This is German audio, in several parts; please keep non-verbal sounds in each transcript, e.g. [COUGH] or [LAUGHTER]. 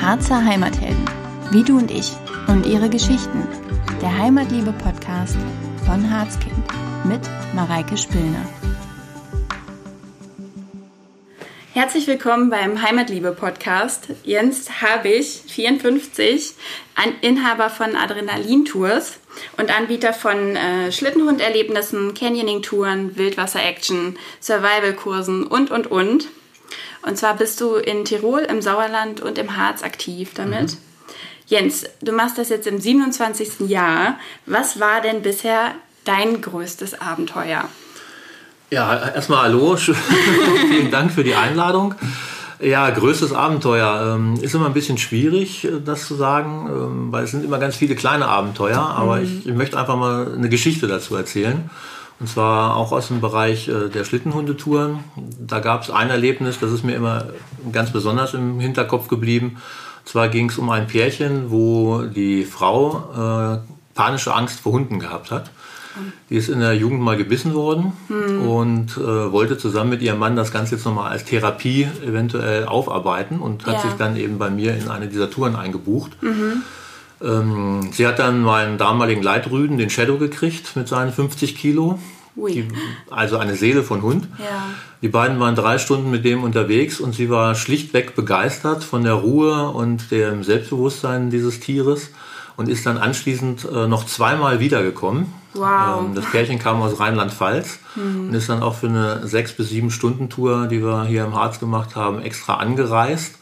Harzer Heimathelden, wie du und ich und ihre Geschichten. Der Heimatliebe-Podcast von Harzkind mit Mareike Spillner. Herzlich willkommen beim Heimatliebe-Podcast. Jens Habich, 54, ein Inhaber von Adrenalin Tours und Anbieter von äh, Schlittenhunderlebnissen, Canyoning-Touren, Wildwasser-Action, Survival-Kursen und, und, und. Und zwar bist du in Tirol, im Sauerland und im Harz aktiv damit. Mhm. Jens, du machst das jetzt im 27. Jahr. Was war denn bisher dein größtes Abenteuer? Ja, erstmal hallo. [LAUGHS] Vielen Dank für die Einladung. Ja, größtes Abenteuer ähm, ist immer ein bisschen schwierig, äh, das zu sagen, ähm, weil es sind immer ganz viele kleine Abenteuer, aber mhm. ich, ich, möchte einfach mal eine Geschichte dazu erzählen. Und zwar auch aus dem Bereich äh, der Schlittenhundetouren. Da gab es ein Erlebnis, das ist mir immer ganz besonders im Hinterkopf geblieben. Und zwar ging es um ein Pärchen, wo die Frau äh, panische Angst vor Hunden gehabt hat. Die ist in der Jugend mal gebissen worden hm. und äh, wollte zusammen mit ihrem Mann das Ganze jetzt nochmal als Therapie eventuell aufarbeiten und hat ja. sich dann eben bei mir in eine dieser Touren eingebucht. Mhm. Ähm, sie hat dann meinen damaligen Leitrüden, den Shadow, gekriegt mit seinen 50 Kilo. Die, also eine Seele von Hund. Ja. Die beiden waren drei Stunden mit dem unterwegs und sie war schlichtweg begeistert von der Ruhe und dem Selbstbewusstsein dieses Tieres und ist dann anschließend äh, noch zweimal wiedergekommen. Wow. Ähm, das Pärchen kam aus Rheinland-Pfalz mhm. und ist dann auch für eine sechs bis sieben Stunden Tour, die wir hier im Harz gemacht haben, extra angereist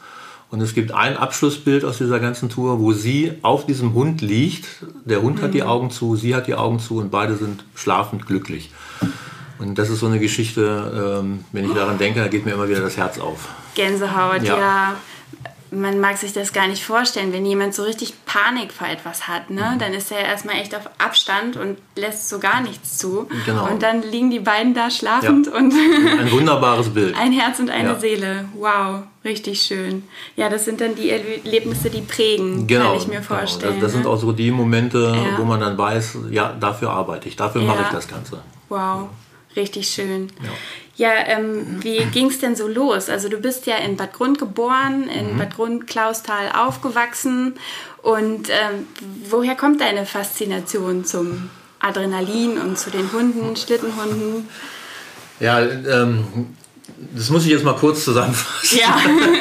und es gibt ein Abschlussbild aus dieser ganzen Tour, wo sie auf diesem Hund liegt. Der Hund mhm. hat die mhm. Augen zu, sie hat die Augen zu und beide sind schlafend glücklich. Und das ist so eine Geschichte, ähm, wenn ich daran denke, da geht mir immer wieder das Herz auf. Gänsehaut, ja. ja man mag sich das gar nicht vorstellen, wenn jemand so richtig Panik vor etwas hat, ne? Mhm. dann ist er erstmal echt auf Abstand und lässt so gar nichts zu. Genau. Und dann liegen die beiden da schlafend ja. und ein wunderbares Bild. [LAUGHS] Ein Herz und eine ja. Seele. Wow, richtig schön. Ja, das sind dann die Erlebnisse, die prägen, genau, kann ich mir vorstellen. Genau. Das, das sind ne? auch so die Momente, ja. wo man dann weiß, ja, dafür arbeite ich, dafür mache ich das Ganze. Wow, richtig schön. Ja. Ähm, wie ging es denn so los? Also du bist ja in Bad Grund geboren, in mhm. Bad Grund Klausthal aufgewachsen. Und ähm, woher kommt deine Faszination zum Adrenalin und zu den Hunden, Schlittenhunden? Ja, ähm, das muss ich jetzt mal kurz zusammenfassen. Ja,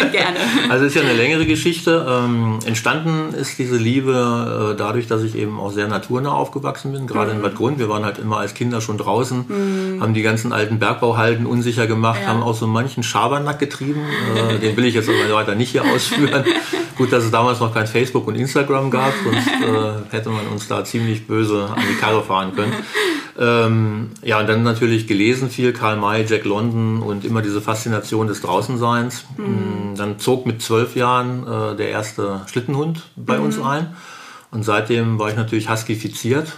[LAUGHS] gerne. Also es ist ja eine längere Geschichte. Ähm, entstanden ist diese Liebe äh, dadurch, dass ich eben auch sehr naturnah aufgewachsen bin, gerade mhm. in Bad Grund. Wir waren halt immer als Kinder schon draußen, mhm. haben die ganzen alten Bergbauhalden unsicher gemacht, ja. haben auch so manchen Schabernack getrieben. Äh, den will ich jetzt aber weiter nicht hier ausführen. [LAUGHS] Gut, dass es damals noch kein Facebook und Instagram gab, sonst äh, hätte man uns da ziemlich böse an die Karre fahren können. Ähm, ja, und dann natürlich gelesen viel, Karl May, Jack London und immer diese Faszination des Draußenseins. Mhm. Mm, dann zog mit zwölf Jahren äh, der erste Schlittenhund bei mhm. uns ein. Und seitdem war ich natürlich huskifiziert.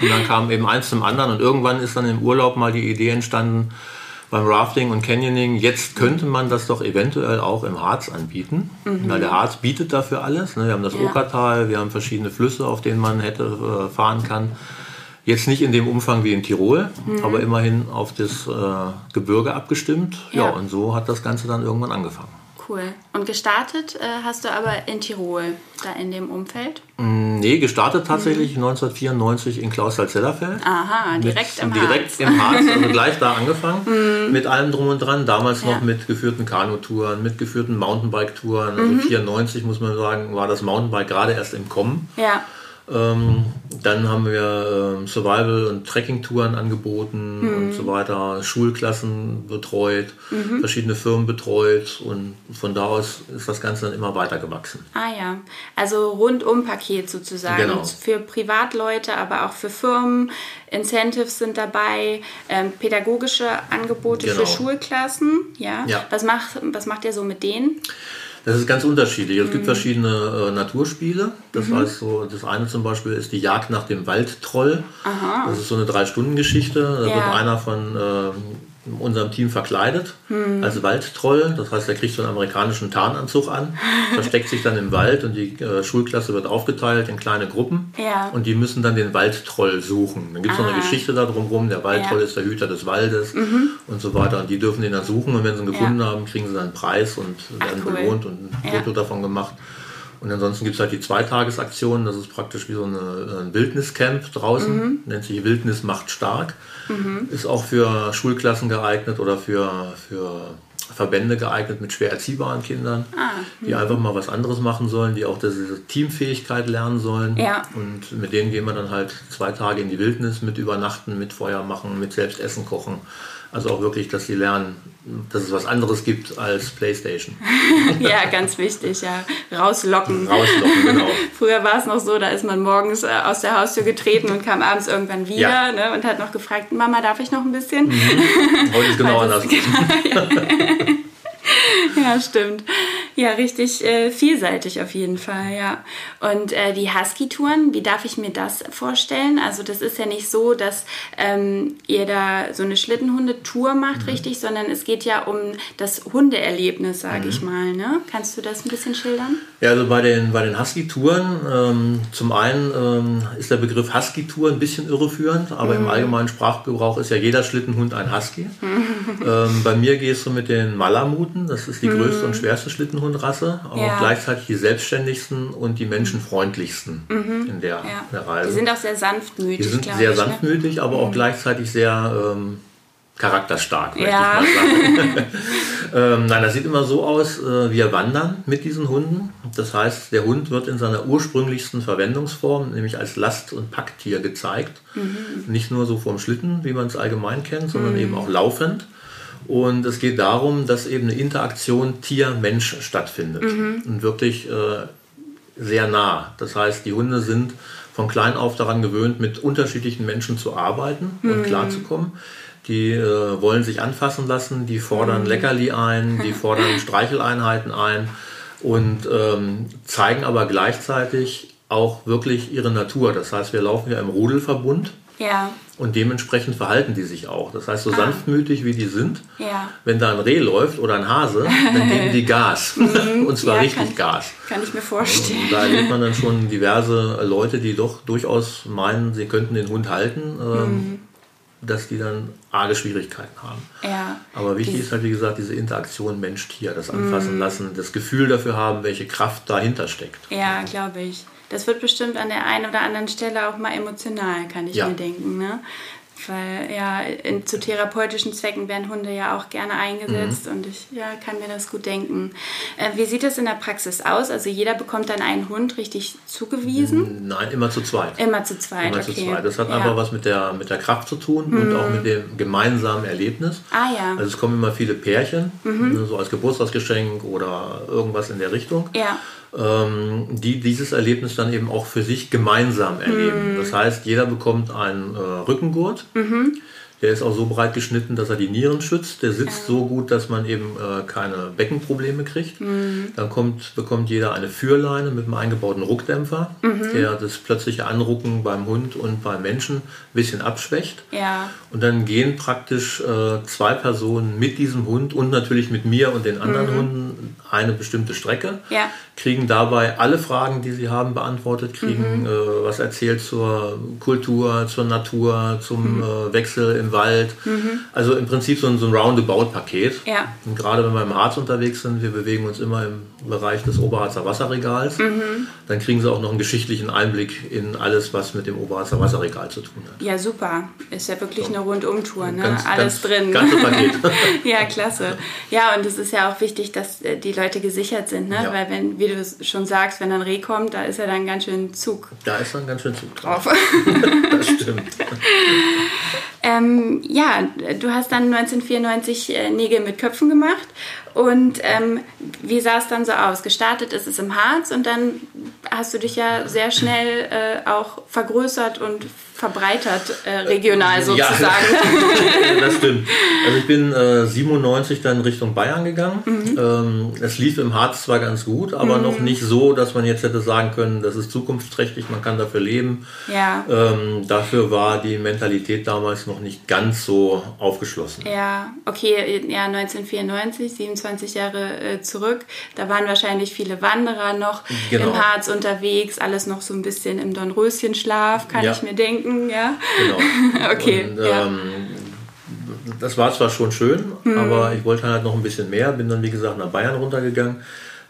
und dann kam eben eins zum anderen. Und irgendwann ist dann im Urlaub mal die Idee entstanden, beim Rafting und Canyoning, jetzt könnte man das doch eventuell auch im Harz anbieten. Mhm. Weil der Harz bietet dafür alles. Ne? Wir haben das ja. Okertal, wir haben verschiedene Flüsse, auf denen man hätte äh, fahren kann. Jetzt nicht in dem Umfang wie in Tirol, mhm. aber immerhin auf das äh, Gebirge abgestimmt. Ja. ja, und so hat das Ganze dann irgendwann angefangen. Cool. Und gestartet äh, hast du aber in Tirol, da in dem Umfeld? Mm, nee, gestartet tatsächlich mhm. 1994 in Klausthal-Zellerfeld. Aha, direkt mit, im direkt Harz. im Harz, also gleich da angefangen. [LAUGHS] Mhm. Mit allem drum und dran. Damals ja. noch mit geführten Kanutouren, mit geführten Mountainbike-Touren. Also mhm. 94 muss man sagen, war das Mountainbike gerade erst im Kommen. Ja. Ähm, dann haben wir ähm, Survival- und Trekking-Touren angeboten mhm. und so weiter, Schulklassen betreut, mhm. verschiedene Firmen betreut und von da aus ist das Ganze dann immer weiter gewachsen. Ah ja, also rundum-Paket sozusagen genau. für Privatleute, aber auch für Firmen. Incentives sind dabei, ähm, pädagogische Angebote genau. für Schulklassen. Ja. ja. Was, macht, was macht ihr so mit denen? Das ist ganz unterschiedlich. Es mhm. gibt verschiedene äh, Naturspiele. Das mhm. heißt so, das eine zum Beispiel ist die Jagd nach dem Waldtroll. Aha. Das ist so eine Drei-Stunden-Geschichte. Da ja. wird einer von äh, in unserem Team verkleidet hm. als Waldtroll. Das heißt, er kriegt so einen amerikanischen Tarnanzug an, [LAUGHS] versteckt sich dann im Wald und die äh, Schulklasse wird aufgeteilt in kleine Gruppen ja. und die müssen dann den Waldtroll suchen. Dann gibt es noch eine ah. Geschichte darum rum, der Waldtroll ja. ist der Hüter des Waldes mhm. und so weiter. Und die dürfen den dann suchen und wenn sie ihn gefunden ja. haben, kriegen sie dann einen Preis und werden Ach, cool. belohnt und ein Foto davon gemacht. Und ansonsten gibt es halt die Zweitagesaktion, das ist praktisch wie so eine, ein Wildniscamp draußen, mhm. nennt sich Wildnis macht stark. Mhm. Ist auch für Schulklassen geeignet oder für, für Verbände geeignet mit schwer erziehbaren Kindern, ah, die einfach mal was anderes machen sollen, die auch diese Teamfähigkeit lernen sollen. Ja. Und mit denen gehen wir dann halt zwei Tage in die Wildnis mit Übernachten, mit Feuer machen, mit Selbstessen kochen. Also auch wirklich, dass sie lernen, dass es was anderes gibt als Playstation. [LAUGHS] ja, ganz wichtig, ja. Rauslocken. Rauslocken, genau. [LAUGHS] Früher war es noch so, da ist man morgens äh, aus der Haustür getreten und kam abends irgendwann wieder ja. ne, und hat noch gefragt, Mama, darf ich noch ein bisschen? Mhm. Heute ist genau [LAUGHS] anders. Genau, ja. [LAUGHS] ja, stimmt. Ja, richtig äh, vielseitig auf jeden Fall, ja. Und äh, die Husky-Touren, wie darf ich mir das vorstellen? Also das ist ja nicht so, dass ähm, ihr da so eine Schlittenhundetour macht, mhm. richtig, sondern es geht ja um das Hundeerlebnis, sage mhm. ich mal. Ne? Kannst du das ein bisschen schildern? Ja, also bei den, bei den Husky-Touren, ähm, zum einen ähm, ist der Begriff Husky-Tour ein bisschen irreführend, aber mhm. im allgemeinen Sprachgebrauch ist ja jeder Schlittenhund ein Husky. ähm, bei mir gehst du mit den Malamuten, das ist die mhm. größte und schwerste Schlittenhundrasse, aber ja. auch gleichzeitig die selbstständigsten und die menschenfreundlichsten mhm. in, der, ja. der, Reise. Die sind auch sehr sanftmütig. Die sind sehr ne? sanftmütig, ne? aber auch mhm. gleichzeitig sehr ähm, charakterstark, möchte ja. ich mal sagen. [LAUGHS] ähm, nein, das sieht immer so aus, äh, wir wandern mit diesen Hunden. Das heißt, der Hund wird in seiner ursprünglichsten Verwendungsform, nämlich als Last- und Packtier gezeigt. Mhm. Nicht nur so vorm Schlitten, wie man es allgemein kennt, sondern mhm. eben auch laufend. Und es geht darum, dass eben eine Interaktion Tier-Mensch stattfindet mhm. und wirklich äh, sehr nah. Das heißt, die Hunde sind von klein auf daran gewöhnt, mit unterschiedlichen Menschen zu arbeiten mhm. und klarzukommen. Die äh, wollen sich anfassen lassen, die fordern mhm. Leckerli ein, die [LAUGHS] fordern Streicheleinheiten ein und ähm, zeigen aber gleichzeitig auch wirklich ihre Natur. Das heißt, wir laufen ja im Rudelverbund. Ja. Und dementsprechend verhalten die sich auch. Das heißt, so ah. sanftmütig wie die sind, ja. wenn da ein Reh läuft oder ein Hase, dann geben die [LAUGHS] Gas. Mhm. [LAUGHS] und zwar ja, richtig kann, Gas. Kann ich mir vorstellen. Und da erlebt man dann schon diverse Leute, die doch durchaus meinen, sie könnten den Hund halten. Ähm, mhm. Dass die dann arge Schwierigkeiten haben. Ja. Aber wichtig ist halt, wie gesagt, diese Interaktion Mensch-Tier, das Anfassen mm. lassen, das Gefühl dafür haben, welche Kraft dahinter steckt. Ja, glaube ich das wird bestimmt an der einen oder anderen Stelle auch mal emotional, kann ich ja. mir denken. Ne? Weil ja, in, zu therapeutischen Zwecken werden Hunde ja auch gerne eingesetzt mhm. und ich ja, kann mir das gut denken. Äh, wie sieht das in der Praxis aus? Also jeder bekommt dann einen Hund richtig zugewiesen? Nein, immer zu zweit. Immer zu zweit, immer okay. zu zweit. Das hat ja. einfach was mit der, mit der Kraft zu tun mhm. und auch mit dem gemeinsamen Erlebnis. Ah ja. Also es kommen immer viele Pärchen, mhm. so als Geburtstagsgeschenk oder irgendwas in der Richtung. Ja ähm, die dieses Erlebnis dann eben auch für sich gemeinsam erleben. Mhm. Das heißt, jeder bekommt einen äh, Rückengurt. Mhm. Der ist auch so breit geschnitten, dass er die Nieren schützt. Der sitzt so gut, dass man eben äh, keine Beckenprobleme kriegt. Mhm. Dann kommt, bekommt jeder eine Führleine mit einem eingebauten Ruckdämpfer, mhm. der das plötzliche Anrucken beim Hund und beim Menschen ein bisschen abschwächt. Ja. Und dann gehen praktisch äh, zwei Personen mit diesem Hund und natürlich mit mir und den anderen mhm. Hunden eine bestimmte Strecke, ja. Kriegen dabei alle Fragen, die sie haben, beantwortet, kriegen mhm. äh, was erzählt zur Kultur, zur Natur, zum mhm. äh, Wechsel im Wald. Mhm. Also im Prinzip so ein, so ein Roundabout-Paket. Ja. Und gerade wenn wir im Harz unterwegs sind, wir bewegen uns immer im Bereich des Oberharzer Wasserregals, mhm. dann kriegen sie auch noch einen geschichtlichen Einblick in alles, was mit dem Oberharzer Wasserregal zu tun hat. Ja, super. Ist ja wirklich so. eine Rundumtour, ne? Ganz, alles ganz, drin. Ganze Paket. [LAUGHS] ja, klasse. Ja, und es ist ja auch wichtig, dass äh, die Leute Leute gesichert sind, ne? Ja. Weil wenn, wie du schon sagst, wenn ein Reh kommt, da ist ja dann ganz schön Zug. Da ist dann ganz schön Zug drauf. [LAUGHS] das stimmt. [LAUGHS] ähm, ja, du hast dann 1994 äh, Nägel mit Köpfen gemacht und ähm, wie sah es dann so aus? Gestartet ist es im Harz und dann hast du dich ja sehr schnell äh, auch vergrößert und verbreitert, äh, regional sozusagen. Ja, das stimmt. [LAUGHS] Also ich bin äh, 97 dann Richtung Bayern gegangen. Mhm. Ähm, es lief im Harz zwar ganz gut, aber mhm. noch nicht so, dass man jetzt hätte sagen können, das ist zukunftsträchtig, man kann dafür leben. Ja. Ähm, dafür war die Mentalität damals noch nicht ganz so aufgeschlossen. Ja, okay, ja, 1994, 27 Jahre äh, zurück, da waren wahrscheinlich viele Wanderer noch genau. im Harz unterwegs, alles noch so ein bisschen im Dornröschenschlaf, kann ja. ich mir denken gucken, ja? Genau. [LAUGHS] okay. Und, ähm, Das war zwar schon schön, mhm. aber ich wollte halt noch ein bisschen mehr. Bin dann, wie gesagt, nach Bayern runtergegangen.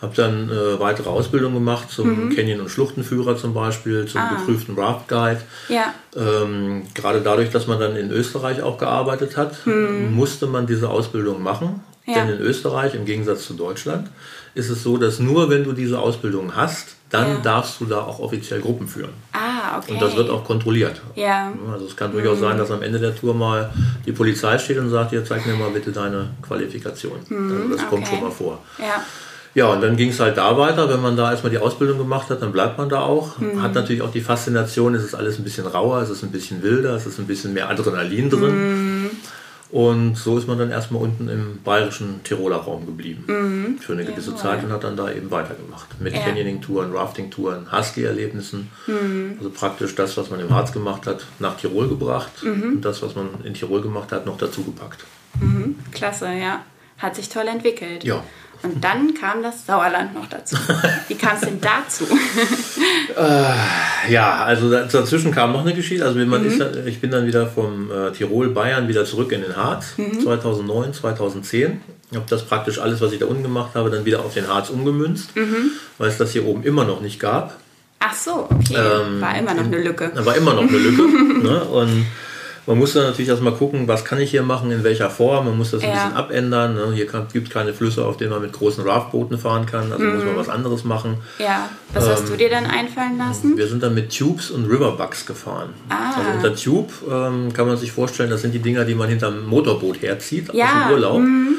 Habe dann äh, weitere Ausbildung gemacht zum mhm. Canyon- und Schluchtenführer zum Beispiel, zum ah. geprüften Raft Guide. Ja. Ähm, gerade dadurch, dass man dann in Österreich auch gearbeitet hat, mhm. musste man diese Ausbildung machen. Ja. Denn in Österreich, im Gegensatz zu Deutschland, ist es so, dass nur wenn du diese Ausbildung hast, dann ja. darfst du da auch offiziell Gruppen führen. Ah, okay. Und das wird auch kontrolliert. Ja. Also es kann durchaus mhm. sein, dass am Ende der Tour mal die Polizei steht und sagt, hier zeig mir mal bitte deine Qualifikation. Mhm, also das okay. kommt schon mal vor. Ja. Ja, und dann ging es halt da weiter. Wenn man da erstmal die Ausbildung gemacht hat, dann bleibt man da auch. Mhm. Hat natürlich auch die Faszination, es ist alles ein bisschen rauer, es ist ein bisschen wilder, es ist ein bisschen mehr Adrenalin drin. Und so ist man dann erstmal unten im bayerischen Tiroler Raum geblieben mhm. für eine gewisse ja, Zeit und hat dann da eben weitergemacht. Mit ja. Canyoning-Touren, Rafting-Touren, Husky-Erlebnissen. Mhm. Also praktisch das, was man im Harz gemacht hat, nach Tirol gebracht mhm. und das, was man in Tirol gemacht hat, noch dazu gepackt. Mhm. Klasse, ja. Hat sich toll entwickelt. Ja. Und dann kam das Sauerland noch dazu. Wie kam es denn dazu? [LAUGHS] äh, ja, also dazwischen kam noch eine Geschichte. Also man mhm. ist, ich bin dann wieder vom äh, Tirol, Bayern wieder zurück in den Harz, mhm. 2009, 2010. Ich habe das praktisch alles, was ich da unten gemacht habe, dann wieder auf den Harz umgemünzt, mhm. weil es das hier oben immer noch nicht gab. Ach so, okay. Ähm, war immer noch eine Lücke. War immer noch eine Lücke. [LAUGHS] ne? Und man muss dann natürlich erstmal gucken, was kann ich hier machen, in welcher Form. Man muss das ein ja. bisschen abändern. Ne? Hier gibt es keine Flüsse, auf denen man mit großen Raftbooten fahren kann. Also mhm. muss man mhm. was anderes machen. Ja. Was ähm, hast du dir dann einfallen lassen? Wir sind dann mit Tubes und Riverbucks gefahren. Ah. Also unter Tube ähm, kann man sich vorstellen, das sind die Dinger, die man hinterm Motorboot herzieht ja. aus dem Urlaub. Mhm.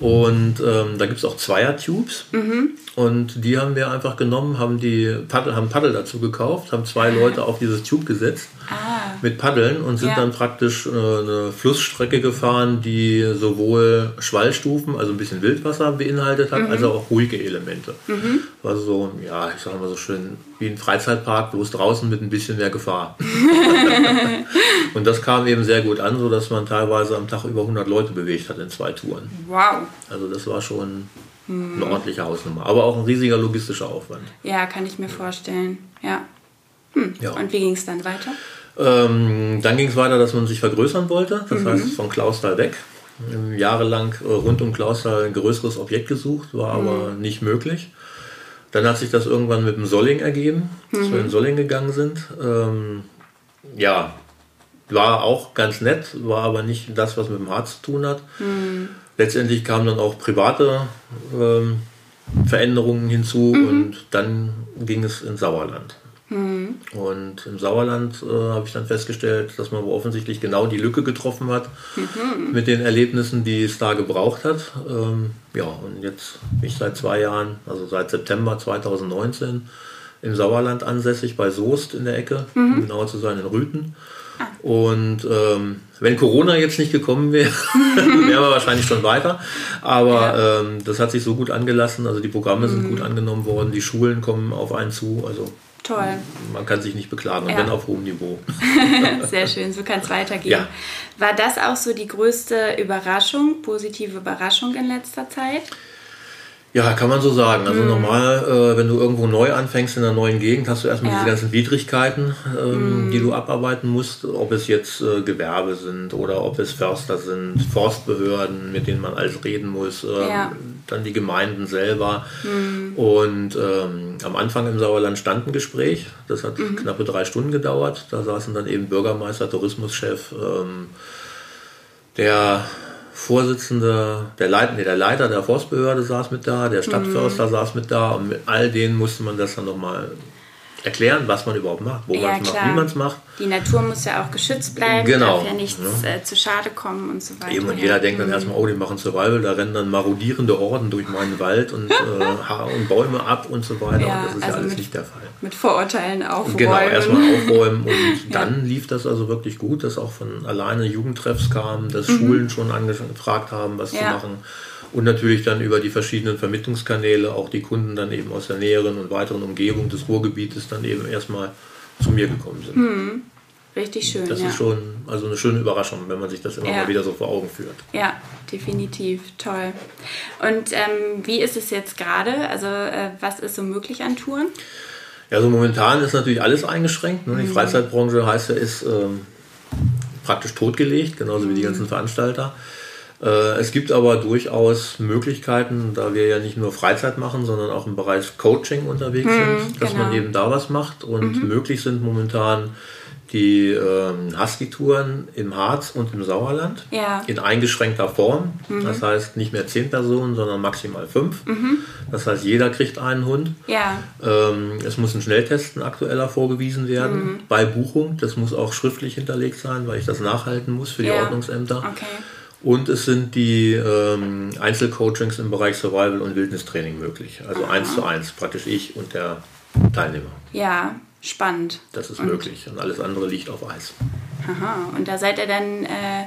Und ähm, da gibt es auch Zweier-Tubes. Mhm. Und die haben wir einfach genommen, haben die Paddel, haben Paddel dazu gekauft, haben zwei ah. Leute auf dieses Tube gesetzt ah. Mit Paddeln und sind ja. dann praktisch äh, eine Flussstrecke gefahren, die sowohl Schwallstufen, also ein bisschen Wildwasser beinhaltet hat, mhm. als auch ruhige Elemente. Mhm. Also so, ja, ich sage mal so schön, wie ein Freizeitpark, bloß draußen mit ein bisschen mehr Gefahr. [LAUGHS] [LAUGHS] und das kam eben sehr gut an, sodass man teilweise am Tag über 100 Leute bewegt hat in zwei Touren. Wow. Also das war schon eine ordentliche Hausnummer, aber auch ein riesiger logistischer Aufwand. Ja, kann ich mir vorstellen. Ja. Hm. ja. Und wie ging es dann weiter? Ähm, dann ging es weiter, dass man sich vergrößern wollte, das mhm. heißt von Klausthal weg. Jahrelang äh, rund um Klausthal ein größeres Objekt gesucht, war mhm. aber nicht möglich. Dann hat sich das irgendwann mit dem Solling ergeben, dass mhm. wir in Solling gegangen sind. Ähm, ja, war auch ganz nett, war aber nicht das, was mit dem Harz zu tun hat. Mhm. Letztendlich kamen dann auch private ähm, Veränderungen hinzu mhm. und dann ging es ins Sauerland. Mhm. Und im Sauerland äh, habe ich dann festgestellt, dass man offensichtlich genau die Lücke getroffen hat mhm. mit den Erlebnissen, die es da gebraucht hat. Ähm, ja, und jetzt bin ich seit zwei Jahren, also seit September 2019, im Sauerland ansässig bei Soest in der Ecke, mhm. um genauer zu sein in Rüten. Und ähm, wenn Corona jetzt nicht gekommen wäre, [LAUGHS] wären wir wahrscheinlich schon weiter. Aber ja. ähm, das hat sich so gut angelassen. Also die Programme sind mhm. gut angenommen worden, die Schulen kommen auf einen zu. Also Toll. Man kann sich nicht beklagen, und ja. wenn auf hohem Niveau. [LAUGHS] Sehr schön, so kann es weitergehen. Ja. War das auch so die größte Überraschung, positive Überraschung in letzter Zeit? Ja, kann man so sagen. Also mm. normal, äh, wenn du irgendwo neu anfängst in einer neuen Gegend, hast du erstmal ja. diese ganzen Widrigkeiten, ähm, mm. die du abarbeiten musst. Ob es jetzt äh, Gewerbe sind oder ob es Förster sind, Forstbehörden, mit denen man alles reden muss, ähm, ja. dann die Gemeinden selber. Mm. Und ähm, am Anfang im Sauerland stand ein Gespräch. Das hat -hmm. knappe drei Stunden gedauert. Da saßen dann eben Bürgermeister, Tourismuschef, ähm, der Vorsitzende, der Leiter, nee, der Leiter der Forstbehörde saß mit da, der Stadtförster mhm. saß mit da und mit all denen musste man das dann nochmal erklären, was man überhaupt macht, wo Ja, man es macht, wie man es macht. Die Natur muss ja auch geschützt bleiben, Genau, darf ja nichts äh, zu Schade kommen und so weiter. Eben, und ja. jeder denkt dann erstmal, oh, die machen Survival, da rennen dann marodierende Horden durch meinen Wald und, äh, [LAUGHS] hauen Bäume ab und so weiter. Ja, und das ist also ja alles mit- nicht der Fall. Mit Vorurteilen aufräumen. Genau, erstmal aufräumen und [LAUGHS] dann lief das also wirklich gut, dass auch von alleine Jugendtreffs kamen, dass Schulen schon angefragt haben, was zu Mhm. Ja. machen. Und natürlich dann über die verschiedenen Vermittlungskanäle auch die Kunden dann eben aus der näheren und weiteren Umgebung des Ruhrgebietes dann eben erstmal zu mir gekommen sind. Richtig schön, Das ja. ist schon also eine schöne Überraschung, wenn man sich das immer Ja. mal wieder so vor Augen führt. Ja, definitiv. Toll. Und ähm, wie ist es jetzt gerade? Also, äh, was ist so möglich an Touren? Ja, also momentan ist natürlich alles eingeschränkt. Ne? Die Mhm. Freizeitbranche heißt ja, ist ähm, praktisch totgelegt, genauso wie die Mhm. ganzen Veranstalter. Äh, es gibt aber durchaus Möglichkeiten, da wir ja nicht nur Freizeit machen, sondern auch im Bereich Coaching unterwegs sind, dass man genau. eben da was macht. Und möglich sind momentan die ähm, Husky-Touren im Harz und im Sauerland Ja. in eingeschränkter Form. Das heißt nicht mehr zehn Personen, sondern maximal fünf. Das heißt, jeder kriegt einen Hund. Ja, Ähm, es muss ein Schnelltesten aktueller vorgewiesen werden bei Buchung. Das muss auch schriftlich hinterlegt sein, weil ich das nachhalten muss für die Ja. Ordnungsämter. okay. Und es sind die ähm, Einzelcoachings im Bereich Survival und Wildnistraining möglich. Also eins zu eins, praktisch ich und der Teilnehmer. Ja, spannend. Das ist möglich. Und alles andere liegt auf Eis. Aha. Und da seid ihr dann äh,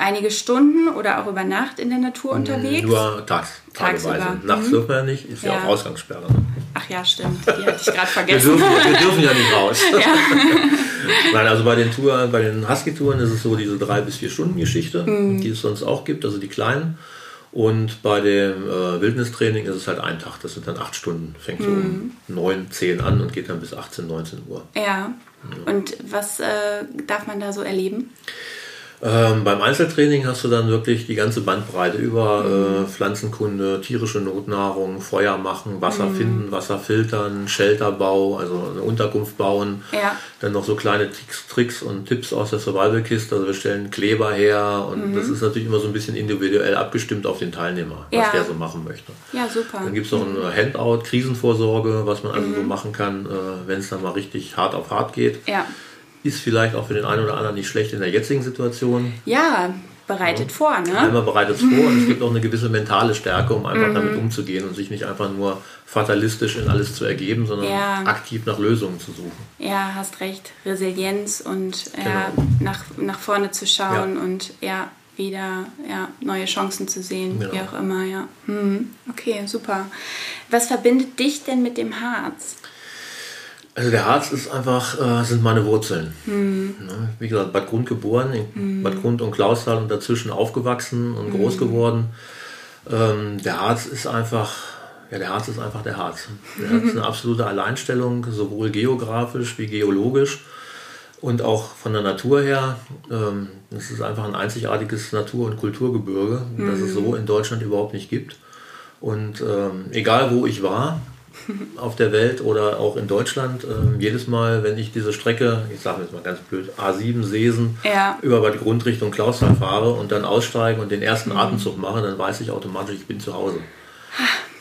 einige Stunden oder auch über Nacht in der Natur unterwegs? Nur tags, Tagsüber. tageweise. Nachts dürfen wir ja nicht, ist ja, Ja. auch Ausgangssperre. Ach ja, stimmt. Die hatte ich gerade Wir vergessen. dürfen, wir dürfen ja nicht raus. [LAUGHS] [LAUGHS] Nein, also bei den Touren, bei den Husky-Touren ist es so diese drei bis vier Stunden Geschichte, Mhm. die es sonst auch gibt, also die kleinen. Und bei dem äh, Wildnistraining ist es halt ein Tag, das sind dann acht Stunden. Fängt so Mhm. um 9, 10 an und geht dann bis 18, 19 Uhr. Ja. Und was äh, darf man da so erleben? Ähm, beim Einzeltraining hast du dann wirklich die ganze Bandbreite über Mhm. äh, Pflanzenkunde, tierische Notnahrung, Feuer machen, Wasser Mhm. finden, Wasser filtern, Shelterbau, also eine Unterkunft bauen. Ja. Dann noch so kleine Tricks, Tricks und Tipps aus der Survival-Kiste. Also wir stellen Kleber her und das ist natürlich immer so ein bisschen individuell abgestimmt auf den Teilnehmer, was Mhm. Ja. der so machen möchte. Ja, super. Dann gibt es noch ein Handout, Krisenvorsorge, was man also Mhm. so machen kann, äh, wenn es dann mal richtig hart auf hart geht. Ja. Ist vielleicht auch für den einen oder anderen nicht schlecht in der jetzigen Situation. Ja, bereitet vor, ne? Einmal bereitet es vor und es gibt [LAUGHS] auch eine gewisse mentale Stärke, um einfach damit umzugehen und sich nicht einfach nur fatalistisch in alles zu ergeben, sondern Ja. aktiv nach Lösungen zu suchen. Ja, hast recht. Resilienz und ja, Genau. nach, nach vorne zu schauen Ja. und ja, wieder ja, neue Chancen zu sehen, Genau. wie auch immer, ja. Hm. Okay, super. Was verbindet dich denn mit dem Harz? Also der Harz ist einfach, äh, sind meine Wurzeln. Ne? Wie gesagt, Bad Grund geboren, in Bad Grund und Clausthal und dazwischen aufgewachsen und groß geworden. Ähm, der Harz ist einfach, ja der Harz ist einfach der Harz. Der Harz ist eine [LAUGHS] absolute Alleinstellung, sowohl geografisch wie geologisch und auch von der Natur her. Ähm, es ist einfach ein einzigartiges Natur- und Kulturgebirge, das es so in Deutschland überhaupt nicht gibt. Und ähm, egal wo ich war, [LAUGHS] auf der Welt oder auch in Deutschland, ähm, jedes Mal, wenn ich diese Strecke, ich sage jetzt mal ganz blöd, A7 Seesen Ja. über Bad Grund Richtung Clausthal fahre und dann aussteige und den ersten Atemzug mache, dann weiß ich automatisch, ich bin zu Hause.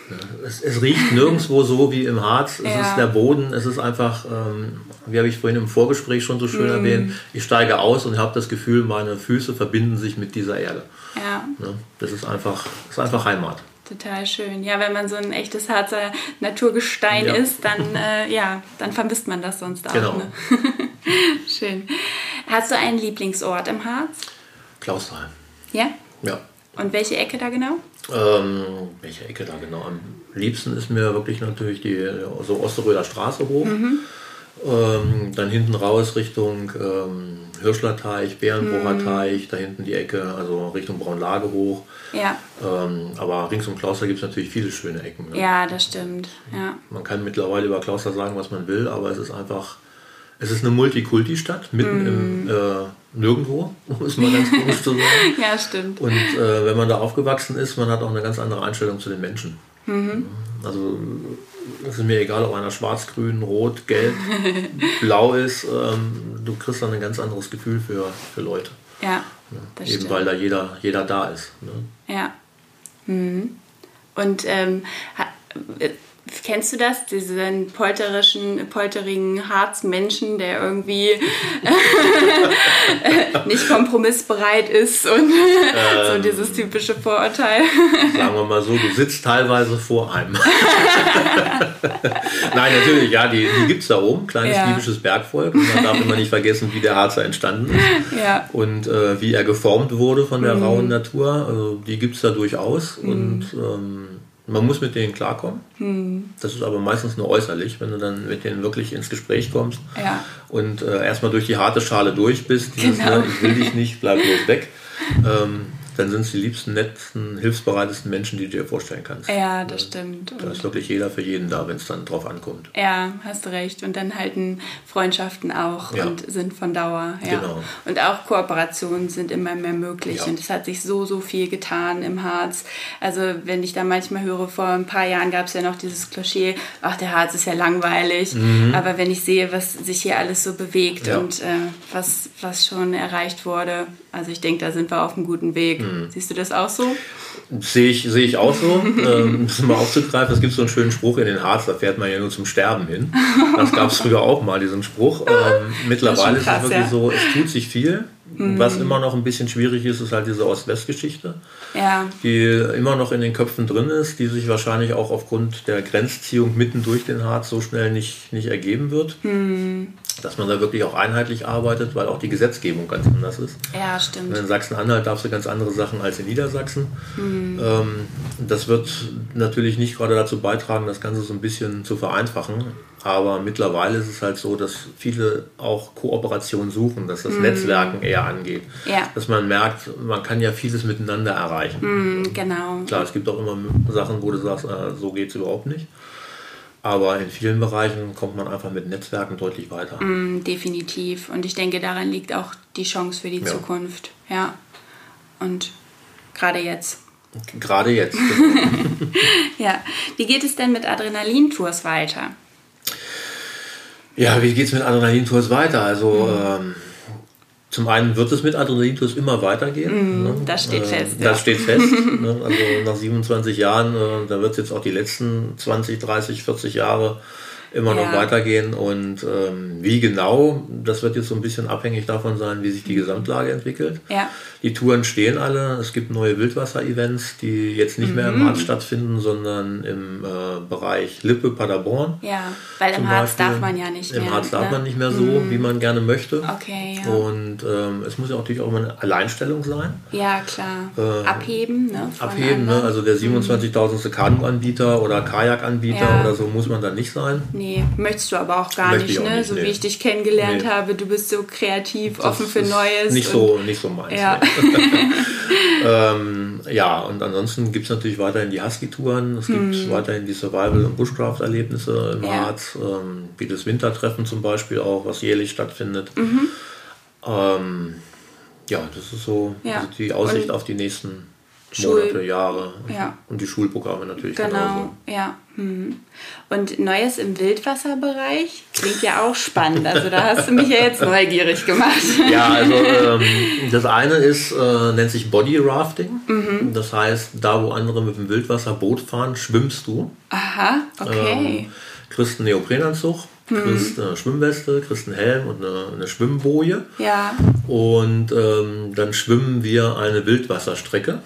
Ja, Es, es riecht nirgendwo so wie im Harz. Es Ja. ist der Boden. Es ist einfach, ähm, wie habe ich vorhin im Vorgespräch schon so schön erwähnt, ich steige aus und habe das Gefühl, meine Füße verbinden sich mit dieser Erde. Ja, Ne? Das ist einfach, das ist einfach Heimat. Total schön. Ja, wenn man so ein echtes Harzer Naturgestein Ja. ist, dann äh, ja, dann vermisst man das sonst auch. Genau. Ne? [LAUGHS] schön. Hast du einen Lieblingsort im Harz? Klausthal. Ja? Ja. Und welche Ecke da genau? Ähm, welche Ecke da genau? Am liebsten ist mir wirklich natürlich die so Osterröder Straße hoch. Ähm, dann hinten raus Richtung ähm, Hirschlerteich, Bärenbrucher Teich, da hinten die Ecke, also Richtung Braunlage hoch. Ja. Ähm, aber rings um Klauster gibt es natürlich viele schöne Ecken. Ne? Ja, das stimmt. Ja. Man kann mittlerweile über Klauster sagen, was man will, aber es ist einfach, es ist eine Multikulti-Stadt, mitten im äh, Nirgendwo, [LAUGHS] um es mal ganz komisch zu sagen. [LAUGHS] ja, stimmt. Und äh, wenn man da aufgewachsen ist, man hat auch eine ganz andere Einstellung zu den Menschen. Also es ist mir egal, ob einer schwarz, grün, rot, gelb, [LAUGHS] blau ist. Ähm, du kriegst dann ein ganz anderes Gefühl für, für Leute. Ja, das Eben stimmt. weil da jeder, jeder da ist. Ne? Ja. Mhm. Und ähm, äh, kennst du das? Diesen polterischen, polterigen Harzmenschen, der irgendwie [LAUGHS] nicht kompromissbereit ist und [LAUGHS] ähm, so dieses typische Vorurteil. Sagen wir mal so, du sitzt teilweise vor einem. [LAUGHS] Nein, natürlich, ja, die, die gibt es da oben, kleines ja. libysches Bergvolk. Und man darf immer nicht vergessen, wie der Harzer entstanden ist ja. und äh, wie er geformt wurde von der mhm. rauen Natur. Also die gibt es da durchaus mhm. und ähm, man muss mit denen klarkommen. Mhm. Das ist aber meistens nur äußerlich, wenn du dann mit denen wirklich ins Gespräch kommst ja. und äh, erstmal durch die harte Schale durch bist. Dieses, genau. ne, ich will dich nicht, bleib bloß weg. [LAUGHS] Ähm, dann sind es die liebsten, netten, hilfsbereitesten Menschen, die du dir vorstellen kannst. Ja, das stimmt. Da ist wirklich jeder für jeden da, wenn es dann drauf ankommt. Ja, hast du recht. Und dann halten Freundschaften auch ja. und sind von Dauer. Ja. Genau. Und auch Kooperationen sind immer mehr möglich. Ja. Und es hat sich so, so viel getan im Harz. Also wenn ich da manchmal höre, vor ein paar Jahren gab es ja noch dieses Klischee, ach, der Harz ist ja langweilig. Mhm. Aber wenn ich sehe, was sich hier alles so bewegt und äh, was, was schon erreicht wurde, also ich denke, da sind wir auf einem guten Weg. Mhm. Siehst du das auch so? Sehe ich, sehe ich auch so. [LAUGHS] ähm, das mal aufzugreifen. Es gibt so einen schönen Spruch in den Harz, da fährt man ja nur zum Sterben hin. Das gab es [LAUGHS] früher auch mal, diesen Spruch. Ähm, mittlerweile ist, krass, ist es wirklich ja. so, es tut sich viel. Mhm. Was immer noch ein bisschen schwierig ist, ist halt diese Ost-West-Geschichte, ja. die immer noch in den Köpfen drin ist, die sich wahrscheinlich auch aufgrund der Grenzziehung mitten durch den Harz so schnell nicht, nicht ergeben wird. Mhm. Dass man da wirklich auch einheitlich arbeitet, weil auch die Gesetzgebung ganz anders ist. Ja, stimmt. In Sachsen-Anhalt darfst du ganz andere Sachen als in Niedersachsen. Mhm. Ähm, das wird natürlich nicht gerade dazu beitragen, das Ganze so ein bisschen zu vereinfachen. Aber mittlerweile ist es halt so, dass viele auch Kooperation suchen, dass das mm. Netzwerken eher angeht. Ja. Dass man merkt, man kann ja vieles miteinander erreichen. Mm, genau. Klar, es gibt auch immer Sachen, wo du sagst, äh, so geht es überhaupt nicht. Aber in vielen Bereichen kommt man einfach mit Netzwerken deutlich weiter. Mm, definitiv. Und ich denke, daran liegt auch die Chance für die ja. Zukunft. Ja. Und gerade jetzt. Gerade jetzt. [LAUGHS] [LAUGHS] ja. Wie geht es denn mit Adrenalintours weiter? Ja, wie geht es mit Adrenalintours weiter? Also mhm. ähm, zum einen wird es mit Adrenalintours immer weitergehen. Mm, ne? Das steht äh, fest. Das ja. steht fest. [LAUGHS] ne? Also nach 27 Jahren, äh, da wird es jetzt auch die letzten 20, 30, 40 Jahre immer noch ja. weitergehen. Und ähm, wie genau, das wird jetzt so ein bisschen abhängig davon sein, wie sich die Gesamtlage entwickelt. Ja. Die Touren stehen alle. Es gibt neue Wildwasser-Events, die jetzt nicht mhm. mehr im mhm. Harz stattfinden, sondern im äh, Bereich Lippe, Paderborn. Ja, weil im Harz Beispiel. darf man ja nicht mehr. Im Harz darf ne? man nicht mehr so, mhm. wie man gerne möchte. Okay, ja. Und ähm, es muss ja natürlich auch immer eine Alleinstellung sein. Ja, klar. Äh, abheben, ne? Abheben, ne? Also der 27.000. Kanu-Anbieter oder Kajakanbieter ja. oder so muss man dann nicht sein. Nee, möchtest du aber auch gar nicht, ne? Nicht, so nee. wie ich dich kennengelernt nee. habe. Du bist so kreativ, das offen für Neues. Nicht so, nicht so meins. Ja. [LAUGHS] [LAUGHS] ähm, ja, und ansonsten gibt es natürlich weiterhin die Husky-Touren, es gibt hm. weiterhin die Survival- und Bushcraft-Erlebnisse im ja. Harz, ähm, wie das Wintertreffen zum Beispiel auch, was jährlich stattfindet. Mhm. Ähm, ja, das ist so ja. also die Aussicht und auf die nächsten Monate, Schul Jahre ja. und die Schulprogramme natürlich. Genau, genauso. ja. Hm. Und Neues im Wildwasserbereich klingt ja auch spannend. Also da hast du mich ja jetzt neugierig gemacht. [LAUGHS] Ja, also [LAUGHS] ähm, das eine ist, äh, nennt sich Body Rafting. Mhm. Das heißt, da wo andere mit dem Wildwasser Boot fahren, schwimmst du. Aha, okay. Ähm, kriegst einen Neoprenanzug mhm. kriegst eine Schwimmweste, kriegst einen Helm und eine, eine Schwimmboje. Ja. Und ähm, dann schwimmen wir eine Wildwasserstrecke.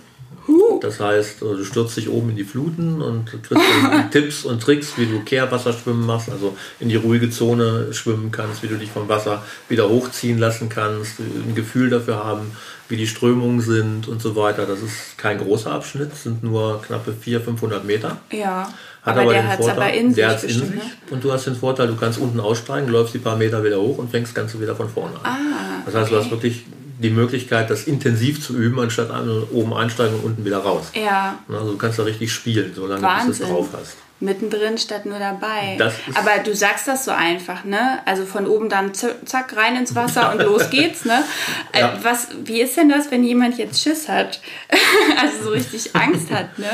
Das heißt, äh, du stürzt dich oben in die Fluten und kriegst [LAUGHS] Tipps und Tricks, wie du Kehrwasserschwimmen machst, also in die ruhige Zone schwimmen kannst, wie du dich vom Wasser wieder hochziehen lassen kannst, ein Gefühl dafür haben, wie die Strömungen sind und so weiter. Das ist kein großer Abschnitt, sind nur knappe 400, 500 Meter. Ja. Hat aber, aber der hat es aber in sich. Der hat in sich. Ne? Und du hast den Vorteil, du kannst unten aussteigen, läufst die paar Meter wieder hoch und fängst ganz wieder von vorne an. Ah, das heißt, okay. du hast wirklich die Möglichkeit, das intensiv zu üben, anstatt oben einsteigen und unten wieder raus. Ja. Also du kannst da richtig spielen, solange Wahnsinn. du es drauf hast mittendrin statt nur dabei. Aber du sagst das so einfach, ne? Also von oben dann zack rein ins Wasser und los geht's, ne? [LAUGHS] Äh, ja. Was, wie ist denn das, wenn jemand jetzt Schiss hat? [LAUGHS] also so richtig Angst hat, ne?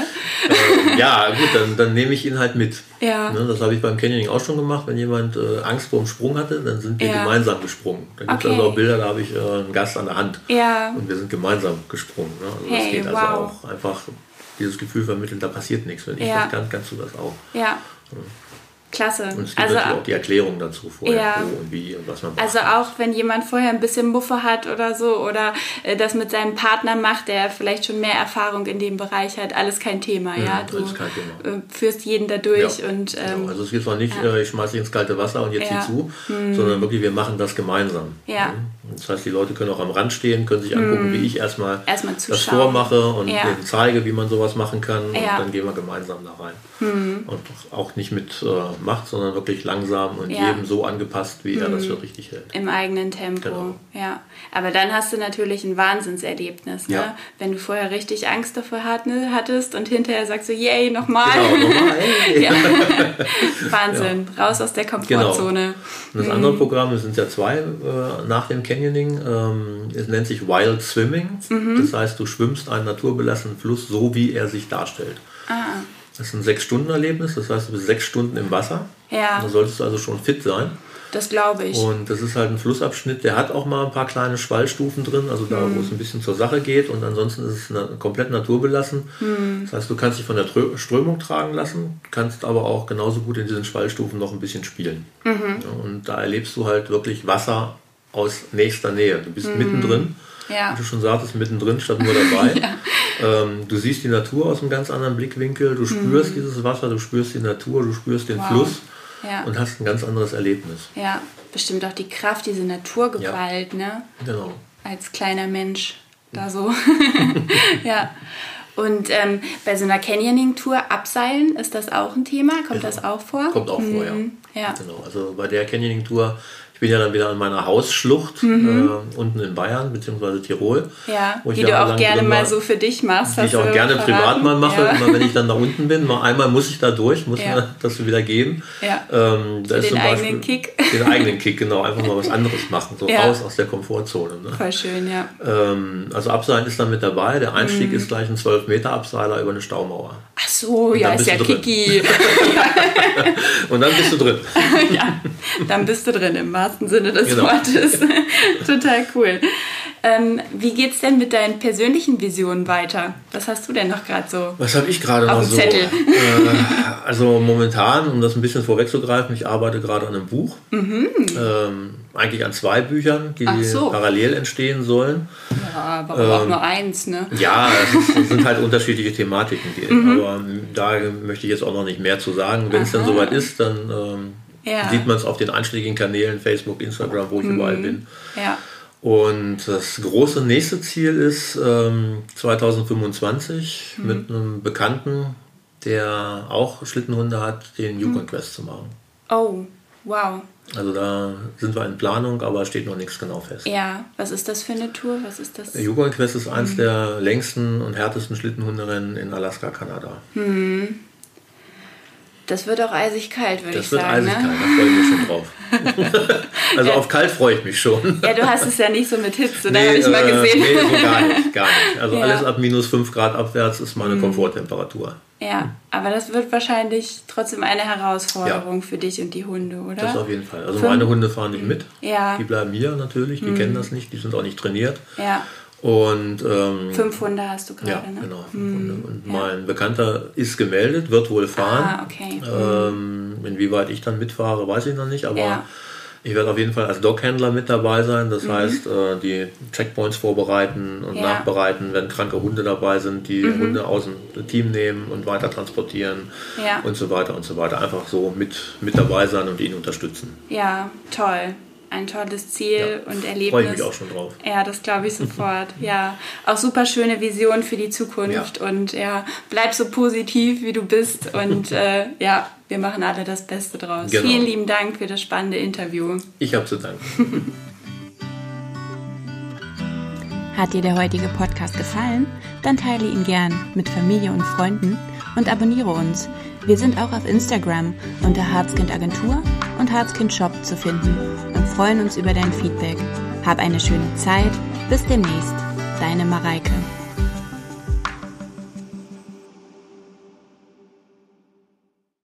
Äh, ja, gut, dann, dann nehme ich ihn halt mit. Ja. Ne, das habe ich beim Canyoning auch schon gemacht. Wenn jemand äh, Angst vor dem Sprung hatte, dann sind wir ja. gemeinsam gesprungen. Da gibt es okay. also auch Bilder, da habe ich äh, einen Gast an der Hand. Ja. Und wir sind gemeinsam gesprungen. Ne? Also hey, das geht also wow. auch einfach dieses Gefühl vermitteln, da passiert nichts. Wenn ich ja. das kann, kannst du das auch. Ja. Klasse. Und es gibt also, natürlich auch die Erklärung dazu vorher, Ja. wo und wie und was man macht. Also auch wenn jemand vorher ein bisschen Muffe hat oder so oder äh, das mit seinem Partner macht, der vielleicht schon mehr Erfahrung in dem Bereich hat, alles kein Thema, ja. Du alles kein Thema. äh, führst jeden da durch Ja, und ähm, genau. Also es geht zwar nicht, äh, ich schmeiße dich ins kalte Wasser und jetzt Ja. zieh zu, sondern wirklich, wir machen das gemeinsam. Ja. Mhm. Das heißt, die Leute können auch am Rand stehen, können sich angucken, wie ich erstmal, Erstmal das vormache und Ja. zeige, wie man sowas machen kann. Ja. Und dann gehen wir gemeinsam da rein. Und auch nicht mit äh, Macht, sondern wirklich langsam und Ja. jedem so angepasst, wie er das für richtig hält. im eigenen Tempo. Genau. Ja. Aber dann hast du natürlich ein Wahnsinnserlebnis, ne? Ja. Wenn du vorher richtig Angst davor ne, hattest und hinterher sagst du, yay, nochmal. Genau, nochmal, hey. [LAUGHS] [LAUGHS] Wahnsinn. Raus aus der Komfortzone. Und das andere Programm, es sind ja zwei äh, nach dem Canyoning, ähm, es nennt sich Wild Swimming. Mhm. Das heißt, du schwimmst einen naturbelassenen Fluss so, wie er sich darstellt. Ah. Das ist ein Sechs-Stunden-Erlebnis, das heißt, du bist sechs Stunden im Wasser. Ja. Da solltest du also schon fit sein. Das glaube ich. Und das ist halt ein Flussabschnitt, der hat auch mal ein paar kleine Schwallstufen drin, also da, Mhm. wo es ein bisschen zur Sache geht. Und ansonsten ist es komplett naturbelassen. Mhm. Das heißt, du kannst dich von der Trö Strömung tragen lassen, kannst aber auch genauso gut in diesen Schwallstufen noch ein bisschen spielen. Mhm. Und da erlebst du halt wirklich Wasser aus nächster Nähe. Du bist mittendrin. Mhm. Ja. Wie du schon sagtest, mittendrin statt nur dabei. [LAUGHS] ähm, du siehst die Natur aus einem ganz anderen Blickwinkel. Du spürst dieses Wasser, du spürst die Natur, du spürst den Mhm. Wow. Fluss Ja. und hast ein ganz anderes Erlebnis. Ja, bestimmt auch die Kraft, diese Naturgewalt, ne? Genau. Als kleiner Mensch da so. [LAUGHS] [LAUGHS] ja. Und ähm, bei so einer Canyoning-Tour abseilen, ist das auch ein Thema? Kommt das auch vor? Kommt auch vor, ja. Mhm. Ja. Genau. Also bei der Canyoning-Tour, ich bin ja dann wieder an meiner Hausschlucht Mhm. äh, unten in Bayern bzw. Tirol. Ja, wo ich die du auch gerne mal so für dich machst. die ich auch gerne verraten. privat mal mache, Ja. immer wenn ich dann da unten bin. Mal einmal muss ich da durch, muss Ja. mir [LAUGHS] das wieder geben. Ja. Ähm, da den eigenen Beispiel- Kick. [LAUGHS] Den eigenen [LAUGHS] Kick, genau. Einfach mal was anderes machen, so Ja. raus aus der Komfortzone. Ne? Voll schön, ja. Ähm, also Abseilen ist dann mit dabei. Der Mhm. Einstieg ist gleich ein 12 Meter Abseiler über eine Staumauer. Ach so, ja, ist ja. Kiki. Und dann bist du drin. ja, dann bist du drin im wahrsten Sinne des Genau. Wortes. [LAUGHS] Total cool. Ähm, wie geht's denn mit deinen persönlichen Visionen weiter? Was hast du denn noch gerade so? Was habe ich gerade noch so? Zettel. Äh, also momentan, um das ein bisschen vorwegzugreifen, ich arbeite gerade an einem Buch. Ähm, eigentlich an zwei Büchern, die Mhm. So. parallel entstehen sollen. Ja, warum auch nur eins, ne? Ja, es sind halt unterschiedliche Thematiken. Die, [LAUGHS] Mhm. Aber ähm, da möchte ich jetzt auch noch nicht mehr zu sagen. Wenn es dann soweit ist, dann ähm, Ja. Mhm. sieht man es auf den einschlägigen Kanälen, Facebook, Instagram, wo ich überall bin. Ja. Und das große nächste Ziel ist ähm, 2025 Mhm. mit einem Bekannten, der auch Schlittenhunde hat, den Mhm. Yukon Quest zu machen. Oh, wow. Also da sind wir in Planung, aber steht noch nichts genau fest. Ja, was ist das für eine Tour? Was ist das? Der Yukon Quest ist Mhm. eins der längsten und härtesten Schlittenhunderennen in Alaska, Kanada. Das wird auch eisig kalt, würde ich Das wird sagen. eisig ne? kalt, da freue ich mich schon drauf. [LAUGHS] also auf kalt freue ich mich schon. Ja, du hast es ja nicht so mit Hitze, da habe ich mal äh, gesehen. nee, so gar nicht, gar nicht. Also Ja. Mhm. alles ab minus 5 Grad abwärts ist meine Komforttemperatur. Ja, aber das wird wahrscheinlich trotzdem eine Herausforderung für dich und die Hunde, oder? Das auf jeden Fall. Also Fünf- meine Hunde fahren nicht mit. Ja. Mhm. Die bleiben hier natürlich, die kennen das nicht, die sind auch nicht trainiert. Ja, Und ähm, fünf Hunde hast du gerade, ja, ne? genau. fünf Hunde. Und mein Bekannter ist gemeldet, wird wohl fahren. Ah, okay. Ähm, inwieweit ich dann mitfahre, weiß ich noch nicht, aber Ja. Mhm. ich werde auf jeden Fall als Doghändler mit dabei sein. Das heißt, äh, die Checkpoints vorbereiten und Ja. nachbereiten, wenn kranke Hunde dabei sind, die Hunde aus dem Team nehmen und weiter transportieren Ja. und so weiter und so weiter. Einfach so mit, mit dabei sein und ihn unterstützen. Ja, toll. Ein tolles Ziel und Erlebnis. Freue ich mich auch schon drauf. Ja, das glaube ich sofort. [LAUGHS] ja, auch super schöne Vision für die Zukunft Ja. und ja, bleib so positiv wie du bist [LAUGHS] und äh, ja, wir machen alle das Beste draus. Genau. Vielen lieben Dank für das spannende Interview. Ich habe zu danken. [LAUGHS] Hat dir der heutige Podcast gefallen? Dann teile ihn gern mit Familie und Freunden und abonniere uns. Wir sind auch auf Instagram unter Harzkind Agentur und Harzkind Shop zu finden freuen uns über dein Feedback. Hab eine schöne Zeit. Bis demnächst. Deine Mareike.